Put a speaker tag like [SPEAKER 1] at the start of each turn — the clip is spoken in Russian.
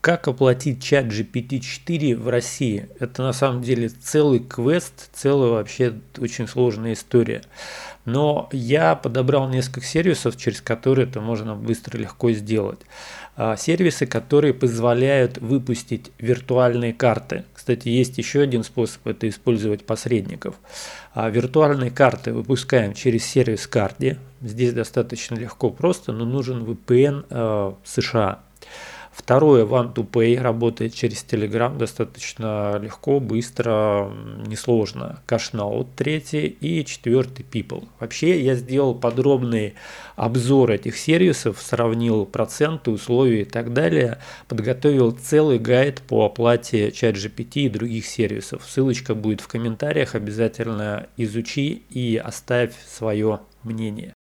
[SPEAKER 1] Как оплатить чат GPT-4 в России? Это на самом деле целый квест, целая вообще очень сложная история. Но я подобрал несколько сервисов, через которые это можно быстро и легко сделать. А, сервисы, которые позволяют выпустить виртуальные карты. Кстати, есть еще один способ, это использовать посредников. А, виртуальные карты выпускаем через сервис Карди. Здесь достаточно легко просто, но нужен VPN э, США. Второе, One2Pay работает через Telegram достаточно легко, быстро, несложно. Cashnote третий и четвертый People. Вообще я сделал подробный обзор этих сервисов, сравнил проценты, условия и так далее. Подготовил целый гайд по оплате ChatGPT и других сервисов. Ссылочка будет в комментариях, обязательно изучи и оставь свое мнение.